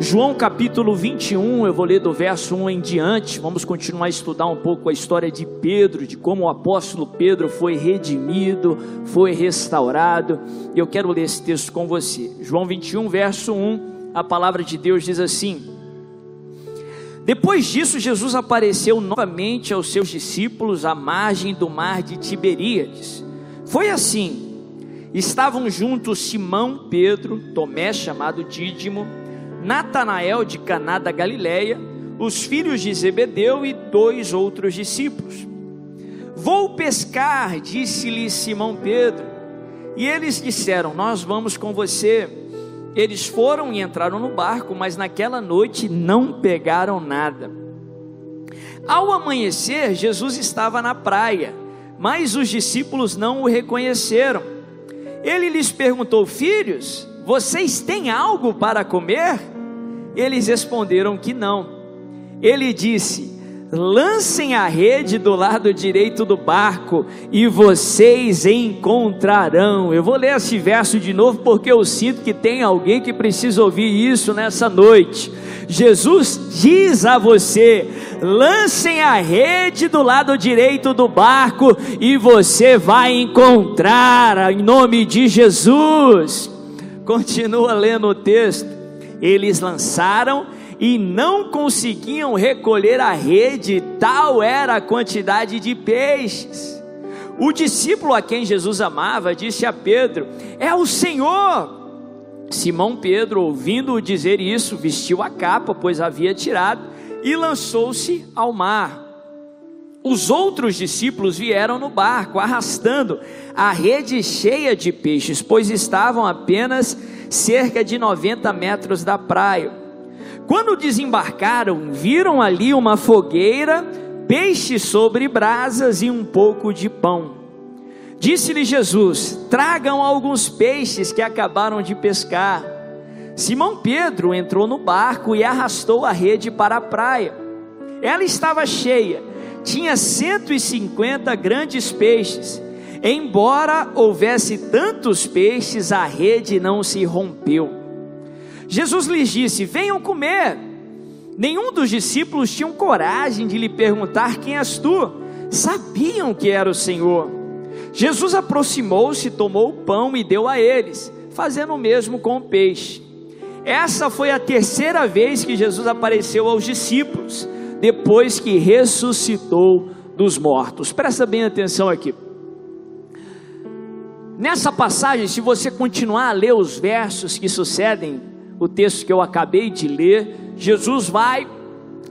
João capítulo 21, eu vou ler do verso 1 em diante. Vamos continuar a estudar um pouco a história de Pedro, de como o apóstolo Pedro foi redimido, foi restaurado. Eu quero ler esse texto com você. João 21, verso 1, a palavra de Deus diz assim: Depois disso, Jesus apareceu novamente aos seus discípulos à margem do mar de Tiberíades. Foi assim: estavam juntos Simão, Pedro, Tomé, chamado Dídimo, Natanael de Caná da Galileia, os filhos de Zebedeu e dois outros discípulos. Vou pescar, disse-lhe Simão Pedro. E eles disseram: Nós vamos com você. Eles foram e entraram no barco, mas naquela noite não pegaram nada. Ao amanhecer, Jesus estava na praia, mas os discípulos não o reconheceram. Ele lhes perguntou: Filhos, vocês têm algo para comer? Eles responderam que não. Ele disse: Lancem a rede do lado direito do barco e vocês encontrarão. Eu vou ler esse verso de novo porque eu sinto que tem alguém que precisa ouvir isso nessa noite. Jesus diz a você: lancem a rede do lado direito do barco e você vai encontrar, em nome de Jesus. Continua lendo o texto. Eles lançaram e não conseguiam recolher a rede, tal era a quantidade de peixes. O discípulo a quem Jesus amava disse a Pedro: É o Senhor. Simão Pedro, ouvindo-o dizer isso, vestiu a capa, pois havia tirado, e lançou-se ao mar. Os outros discípulos vieram no barco, arrastando a rede cheia de peixes, pois estavam apenas cerca de 90 metros da praia. Quando desembarcaram, viram ali uma fogueira, peixes sobre brasas e um pouco de pão. Disse-lhe Jesus: Tragam alguns peixes que acabaram de pescar. Simão Pedro entrou no barco e arrastou a rede para a praia. Ela estava cheia tinha 150 grandes peixes. Embora houvesse tantos peixes, a rede não se rompeu. Jesus lhes disse: Venham comer. Nenhum dos discípulos tinha coragem de lhe perguntar: Quem és tu? Sabiam que era o Senhor. Jesus aproximou-se, tomou o pão e deu a eles, fazendo o mesmo com o peixe. Essa foi a terceira vez que Jesus apareceu aos discípulos depois que ressuscitou dos mortos. Presta bem atenção aqui. Nessa passagem, se você continuar a ler os versos que sucedem o texto que eu acabei de ler, Jesus vai,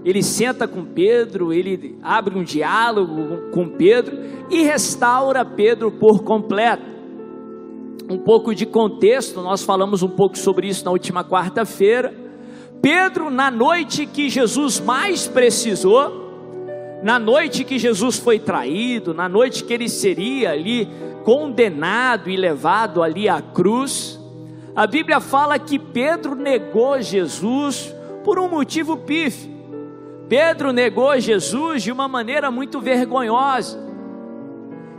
ele senta com Pedro, ele abre um diálogo com Pedro e restaura Pedro por completo. Um pouco de contexto, nós falamos um pouco sobre isso na última quarta-feira. Pedro, na noite que Jesus mais precisou, na noite que Jesus foi traído, na noite que ele seria ali condenado e levado ali à cruz, a Bíblia fala que Pedro negou Jesus por um motivo pífio. Pedro negou Jesus de uma maneira muito vergonhosa.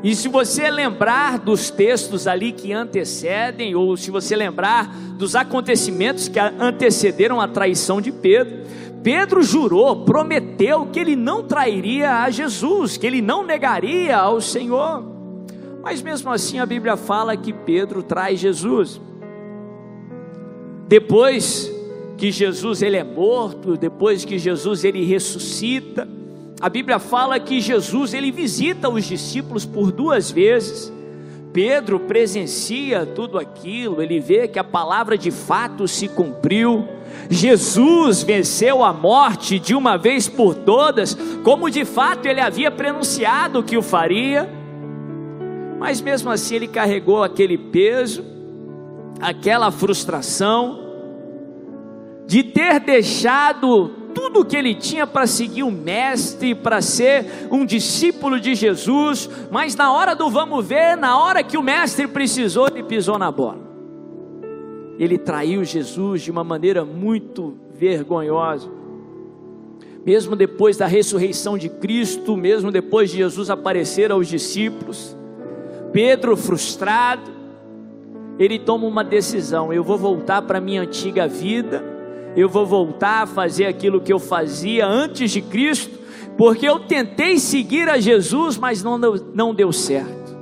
E se você lembrar dos textos ali que antecedem, ou se você lembrar dos acontecimentos que antecederam a traição de Pedro, Pedro jurou, prometeu que ele não trairia a Jesus, que ele não negaria ao Senhor. Mas mesmo assim a Bíblia fala que Pedro traz Jesus. Depois que Jesus ele é morto, depois que Jesus ele ressuscita, a Bíblia fala que Jesus ele visita os discípulos por duas vezes. Pedro presencia tudo aquilo, ele vê que a palavra de fato se cumpriu. Jesus venceu a morte de uma vez por todas, como de fato ele havia pronunciado que o faria. Mas mesmo assim ele carregou aquele peso, aquela frustração de ter deixado tudo que ele tinha para seguir o mestre, para ser um discípulo de Jesus, mas na hora do vamos ver, na hora que o mestre precisou, ele pisou na bola. Ele traiu Jesus de uma maneira muito vergonhosa. Mesmo depois da ressurreição de Cristo, mesmo depois de Jesus aparecer aos discípulos, Pedro frustrado, ele toma uma decisão: eu vou voltar para minha antiga vida eu vou voltar a fazer aquilo que eu fazia antes de Cristo, porque eu tentei seguir a Jesus, mas não não deu certo.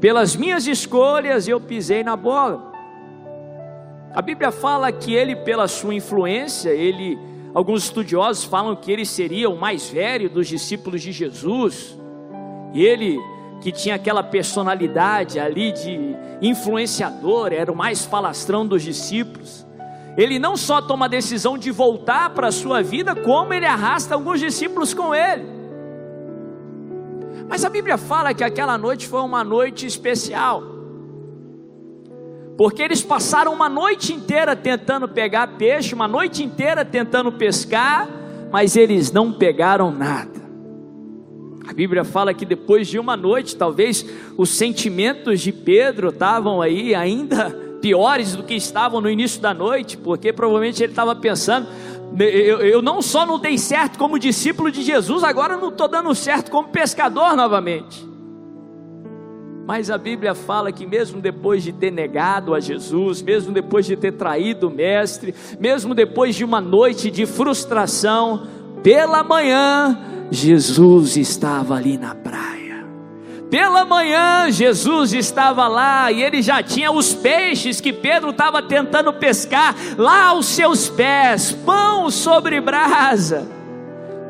Pelas minhas escolhas eu pisei na bola. A Bíblia fala que ele, pela sua influência, ele, alguns estudiosos falam que ele seria o mais velho dos discípulos de Jesus. E ele que tinha aquela personalidade ali de influenciador, era o mais falastrão dos discípulos. Ele não só toma a decisão de voltar para a sua vida, como ele arrasta alguns discípulos com ele. Mas a Bíblia fala que aquela noite foi uma noite especial, porque eles passaram uma noite inteira tentando pegar peixe, uma noite inteira tentando pescar, mas eles não pegaram nada. A Bíblia fala que depois de uma noite, talvez os sentimentos de Pedro estavam aí ainda piores do que estavam no início da noite, porque provavelmente ele estava pensando: eu, eu, não só não dei certo como discípulo de Jesus, agora não estou dando certo como pescador novamente. Mas a Bíblia fala que mesmo depois de ter negado a Jesus, mesmo depois de ter traído o Mestre, mesmo depois de uma noite de frustração, pela manhã Jesus estava ali na praia. Pela manhã, Jesus estava lá e ele já tinha os peixes que Pedro estava tentando pescar lá aos seus pés, pão sobre brasa.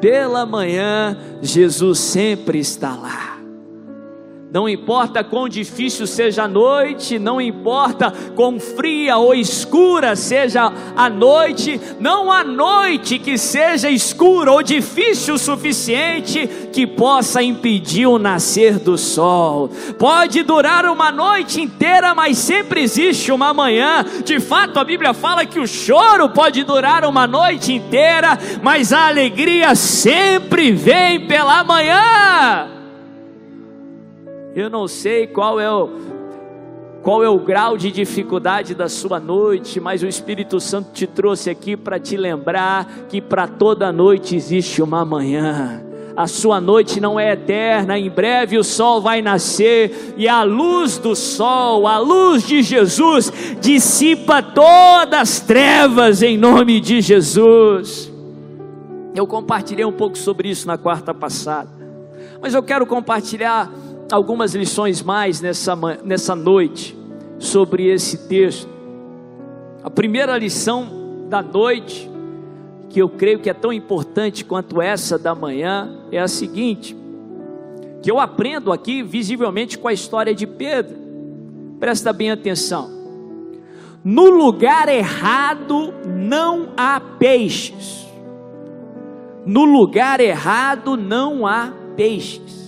Pela manhã, Jesus sempre está lá. Não importa quão difícil seja a noite, não importa quão fria ou escura seja a noite, não há noite que seja escura ou difícil o suficiente que possa impedir o nascer do sol. Pode durar uma noite inteira, mas sempre existe uma manhã. De fato, a Bíblia fala que o choro pode durar uma noite inteira, mas a alegria sempre vem pela manhã. Eu não sei qual é o qual é o grau de dificuldade da sua noite, mas o Espírito Santo te trouxe aqui para te lembrar que para toda noite existe uma manhã. A sua noite não é eterna, em breve o sol vai nascer e a luz do sol, a luz de Jesus, dissipa todas as trevas em nome de Jesus. Eu compartilhei um pouco sobre isso na quarta passada, mas eu quero compartilhar algumas lições mais nessa, nessa noite sobre esse texto. A primeira lição da noite, que eu creio que é tão importante quanto essa da manhã, é a seguinte: que eu aprendo aqui visivelmente com a história de Pedro. Presta bem atenção. No lugar errado não há peixes. No lugar errado não há peixes.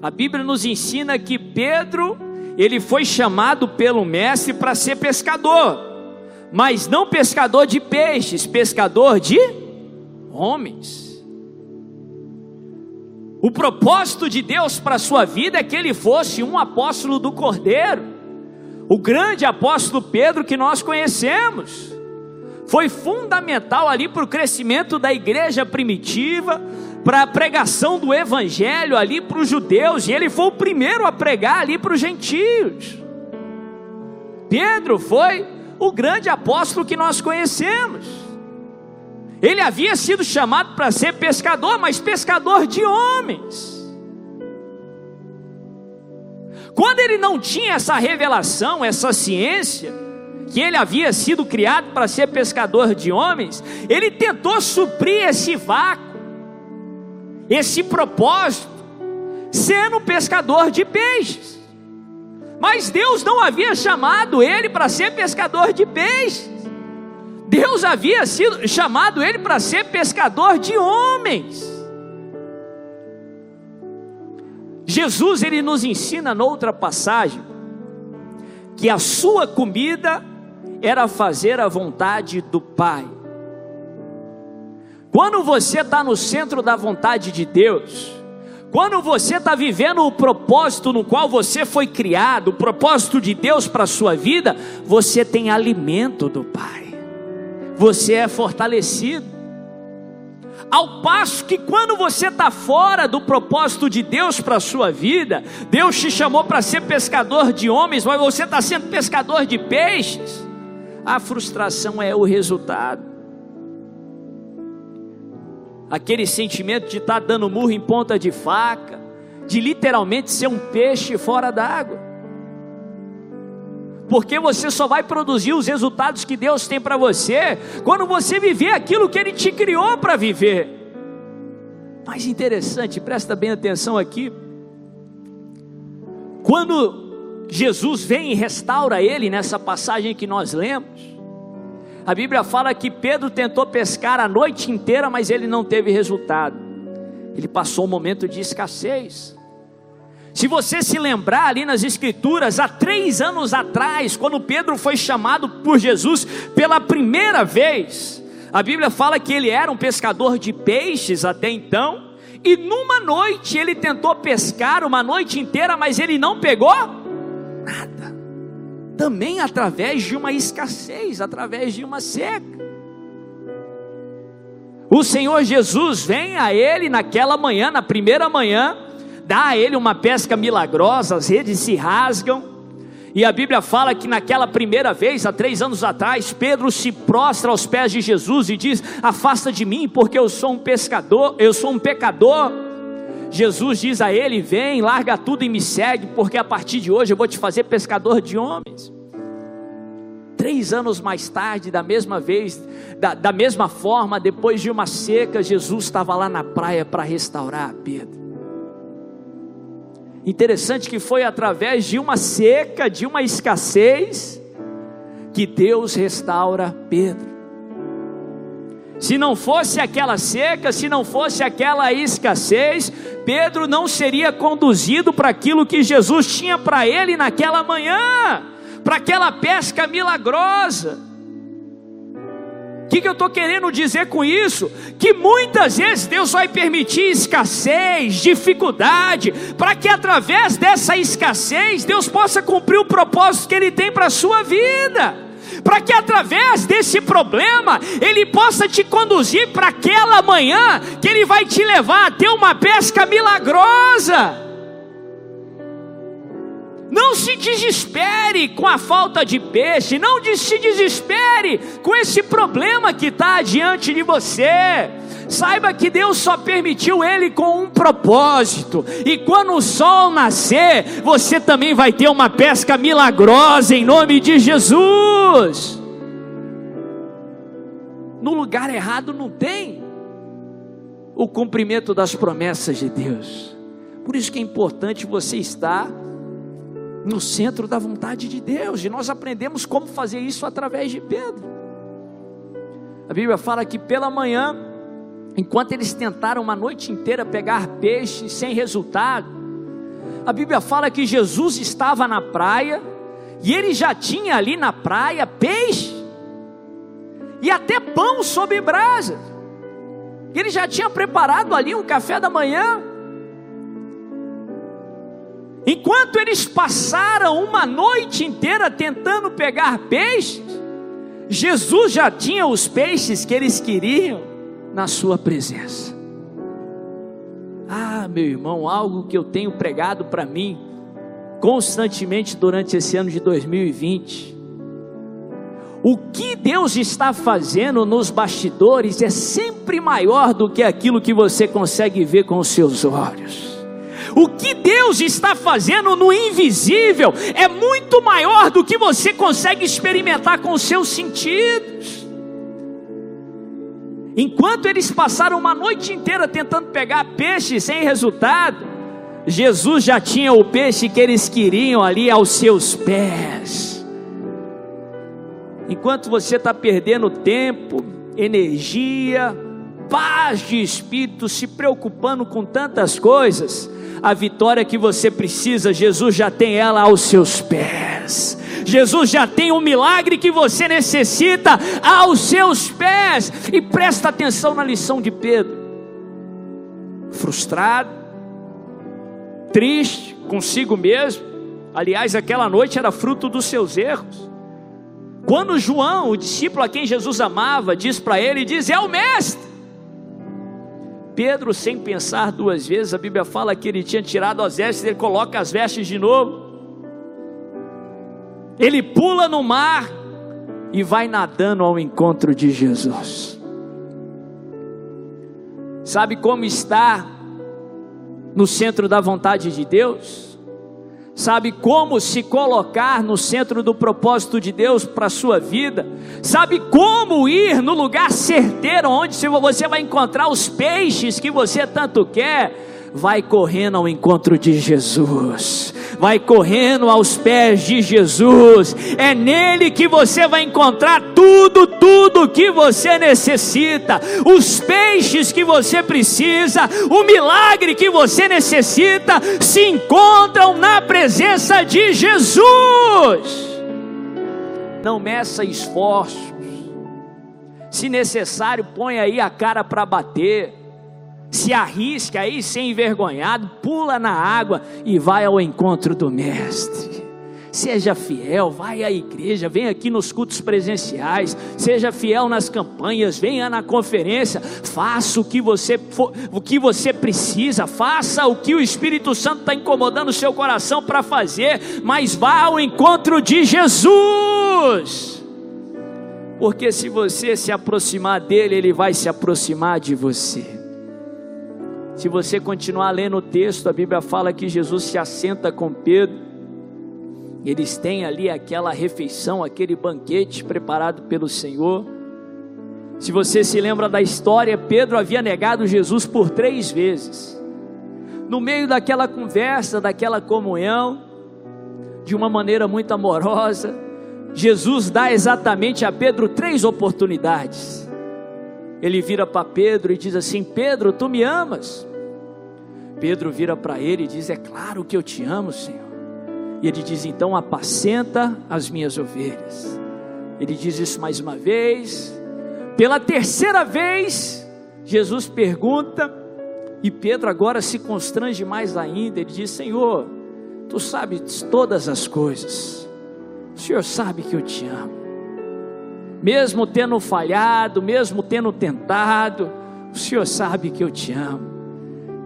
A Bíblia nos ensina que Pedro, ele foi chamado pelo mestre para ser pescador, mas não pescador de peixes, pescador de homens. O propósito de Deus para a sua vida é que ele fosse um apóstolo do Cordeiro, o grande apóstolo Pedro que nós conhecemos. Foi fundamental ali para o crescimento da igreja primitiva, para a pregação do evangelho ali para os judeus, e ele foi o primeiro a pregar ali para os gentios. Pedro foi o grande apóstolo que nós conhecemos. Ele havia sido chamado para ser pescador, mas pescador de homens. Quando ele não tinha essa revelação, essa ciência, que ele havia sido criado para ser pescador de homens, ele tentou suprir esse vácuo esse propósito, sendo pescador de peixes. Mas Deus não havia chamado ele para ser pescador de peixes. Deus havia sido chamado ele para ser pescador de homens. Jesus ele nos ensina noutra passagem que a sua comida era fazer a vontade do Pai. Quando você está no centro da vontade de Deus, quando você está vivendo o propósito no qual você foi criado, o propósito de Deus para a sua vida, você tem alimento do Pai, você é fortalecido. Ao passo que quando você está fora do propósito de Deus para a sua vida, Deus te chamou para ser pescador de homens, mas você está sendo pescador de peixes A frustração é o resultado. Aquele sentimento de estar dando murro em ponta de faca, de literalmente ser um peixe fora d'água. Porque você só vai produzir os resultados que Deus tem para você quando você viver aquilo que Ele te criou para viver. Mais interessante, presta bem atenção aqui. Quando Jesus vem e restaura ele nessa passagem que nós lemos, a Bíblia fala que Pedro tentou pescar a noite inteira, mas ele não teve resultado. Ele passou um momento de escassez. Se você se lembrar ali nas Escrituras, há três anos atrás, quando Pedro foi chamado por Jesus pela primeira vez, a Bíblia fala que ele era um pescador de peixes até então, e numa noite ele tentou pescar uma noite inteira, mas ele não pegou nada. Também através de uma escassez, através de uma seca. O Senhor Jesus vem a ele naquela manhã, na primeira manhã, dá a ele uma pesca milagrosa, as redes se rasgam, e a Bíblia fala que naquela primeira vez, há três anos atrás, Pedro se prostra aos pés de Jesus e diz: Afasta de mim, porque eu sou um pescador, eu sou um pecador. Jesus diz a ele: Vem, larga tudo e me segue, porque a partir de hoje eu vou te fazer pescador de homens. Três anos mais tarde, da mesma vez, da, da mesma forma, depois de uma seca, Jesus estava lá na praia para restaurar Pedro. Interessante que foi através de uma seca, de uma escassez, que Deus restaura Pedro. Se não fosse aquela seca, se não fosse aquela escassez, Pedro não seria conduzido para aquilo que Jesus tinha para ele naquela manhã, para aquela pesca milagrosa. O que, que eu estou querendo dizer com isso? Que muitas vezes Deus vai permitir escassez, dificuldade, para que através dessa escassez Deus possa cumprir o propósito que Ele tem para a sua vida. Para que através desse problema Ele possa te conduzir para aquela manhã que Ele vai te levar a ter uma pesca milagrosa. Não se desespere com a falta de peixe, não se desespere com esse problema que está diante de você. Saiba que Deus só permitiu ele com um propósito, e quando o sol nascer, você também vai ter uma pesca milagrosa em nome de Jesus. No lugar errado não tem o cumprimento das promessas de Deus. Por isso que é importante você estar no centro da vontade de Deus, e nós aprendemos como fazer isso através de Pedro. A Bíblia fala que pela manhã, enquanto eles tentaram uma noite inteira pegar peixe sem resultado, a Bíblia fala que Jesus estava na praia e ele já tinha ali na praia peixe e até pão sob brasa. Ele já tinha preparado ali um café da manhã. Enquanto eles passaram uma noite inteira tentando pegar peixes, Jesus já tinha os peixes que eles queriam na sua presença. Ah, meu irmão, algo que eu tenho pregado para mim constantemente durante esse ano de 2020. O que Deus está fazendo nos bastidores é sempre maior do que aquilo que você consegue ver com os seus olhos. O que Deus está fazendo no invisível é muito maior do que você consegue experimentar com os seus sentidos. Enquanto eles passaram uma noite inteira tentando pegar peixe sem resultado, Jesus já tinha o peixe que eles queriam ali aos seus pés. Enquanto você está perdendo tempo, energia, paz de espírito, se preocupando com tantas coisas, a vitória que você precisa, Jesus já tem ela aos seus pés. Jesus já tem o milagre que você necessita aos seus pés. E presta atenção na lição de Pedro. Frustrado, triste consigo mesmo. Aliás, aquela noite era fruto dos seus erros. Quando João, o discípulo a quem Jesus amava, diz para ele, diz: "É o mestre". Pedro, sem pensar duas vezes, a Bíblia fala que ele tinha tirado as vestes, ele coloca as vestes de novo. Ele pula no mar, e vai nadando ao encontro de Jesus. Sabe como está no centro da vontade de Deus? Sabe como se colocar no centro do propósito de Deus para a sua vida? Sabe como ir no lugar certeiro onde você vai encontrar os peixes que você tanto quer? vai correndo ao encontro de Jesus, vai correndo aos pés de Jesus, é nele que você vai encontrar tudo, tudo que você necessita, os peixes que você precisa, o milagre que você necessita, se encontram na presença de Jesus. Não meça esforços, se necessário, põe aí a cara para bater se arrisca aí sem envergonhado, pula na água e vai ao encontro do Mestre. Seja fiel, vai à igreja, venha aqui nos cultos presenciais, seja fiel nas campanhas, venha na conferência, faça o que você o que você precisa, faça o que o Espírito Santo está incomodando o seu coração para fazer, mas vá ao encontro de Jesus. Porque se você se aproximar dele, ele vai se aproximar de você. Se você continuar lendo o texto, a Bíblia fala que Jesus se assenta com Pedro. Eles têm ali aquela refeição, aquele banquete preparado pelo Senhor. Se você se lembra da história, Pedro havia negado Jesus por três vezes. No meio daquela conversa, daquela comunhão, de uma maneira muito amorosa, Jesus dá exatamente a Pedro três oportunidades. Ele vira para Pedro e diz assim: Pedro, tu me amas? Pedro vira para ele e diz: É claro que eu te amo, Senhor. E ele diz: Então apacenta as minhas ovelhas. Ele diz isso mais uma vez. Pela terceira vez, Jesus pergunta, e Pedro agora se constrange mais ainda. Ele diz: Senhor, tu sabes todas as coisas. O Senhor sabe que eu te amo. Mesmo tendo falhado, mesmo tendo tentado, o Senhor sabe que eu te amo.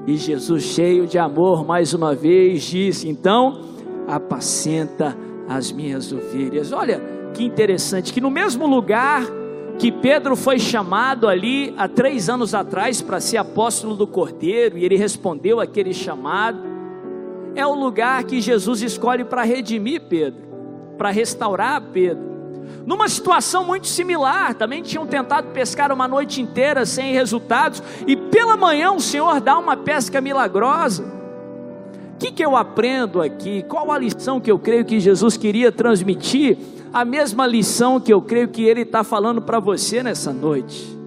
E Jesus, cheio de amor, mais uma vez disse: Então, apacenta as minhas ovelhas. Olha que interessante, que no mesmo lugar que Pedro foi chamado ali há três anos atrás para ser apóstolo do Cordeiro, e ele respondeu aquele chamado, é o lugar que Jesus escolhe para redimir Pedro, para restaurar Pedro. Numa situação muito similar, também tinham tentado pescar uma noite inteira sem resultados, e pela manhã o Senhor dá uma pesca milagrosa. O que, que eu aprendo aqui? Qual a lição que eu creio que Jesus queria transmitir? A mesma lição que eu creio que Ele está falando para você nessa noite.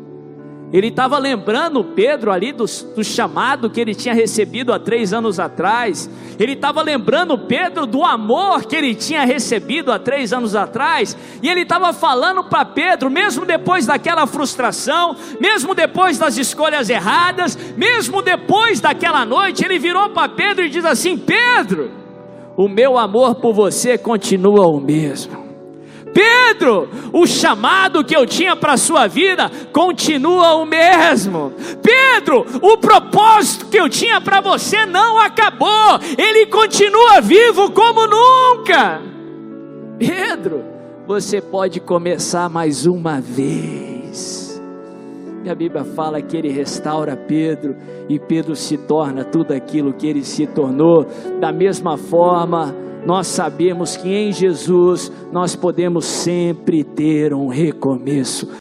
Ele estava lembrando Pedro ali do, do, chamado que ele tinha recebido há três anos atrás. Ele estava lembrando Pedro do amor que ele tinha recebido há três anos atrás. E ele estava falando para Pedro, mesmo depois daquela frustração, mesmo depois das escolhas erradas, mesmo depois daquela noite, ele virou para Pedro e diz assim: Pedro, o meu amor por você continua o mesmo. Pedro, o chamado que eu tinha para a sua vida continua o mesmo. Pedro, o propósito que eu tinha para você não acabou, ele continua vivo como nunca. Pedro, você pode começar mais uma vez. E a Bíblia fala que ele restaura Pedro e Pedro se torna tudo aquilo que ele se tornou. Da mesma forma, nós sabemos que em Jesus nós podemos sempre ter um recomeço.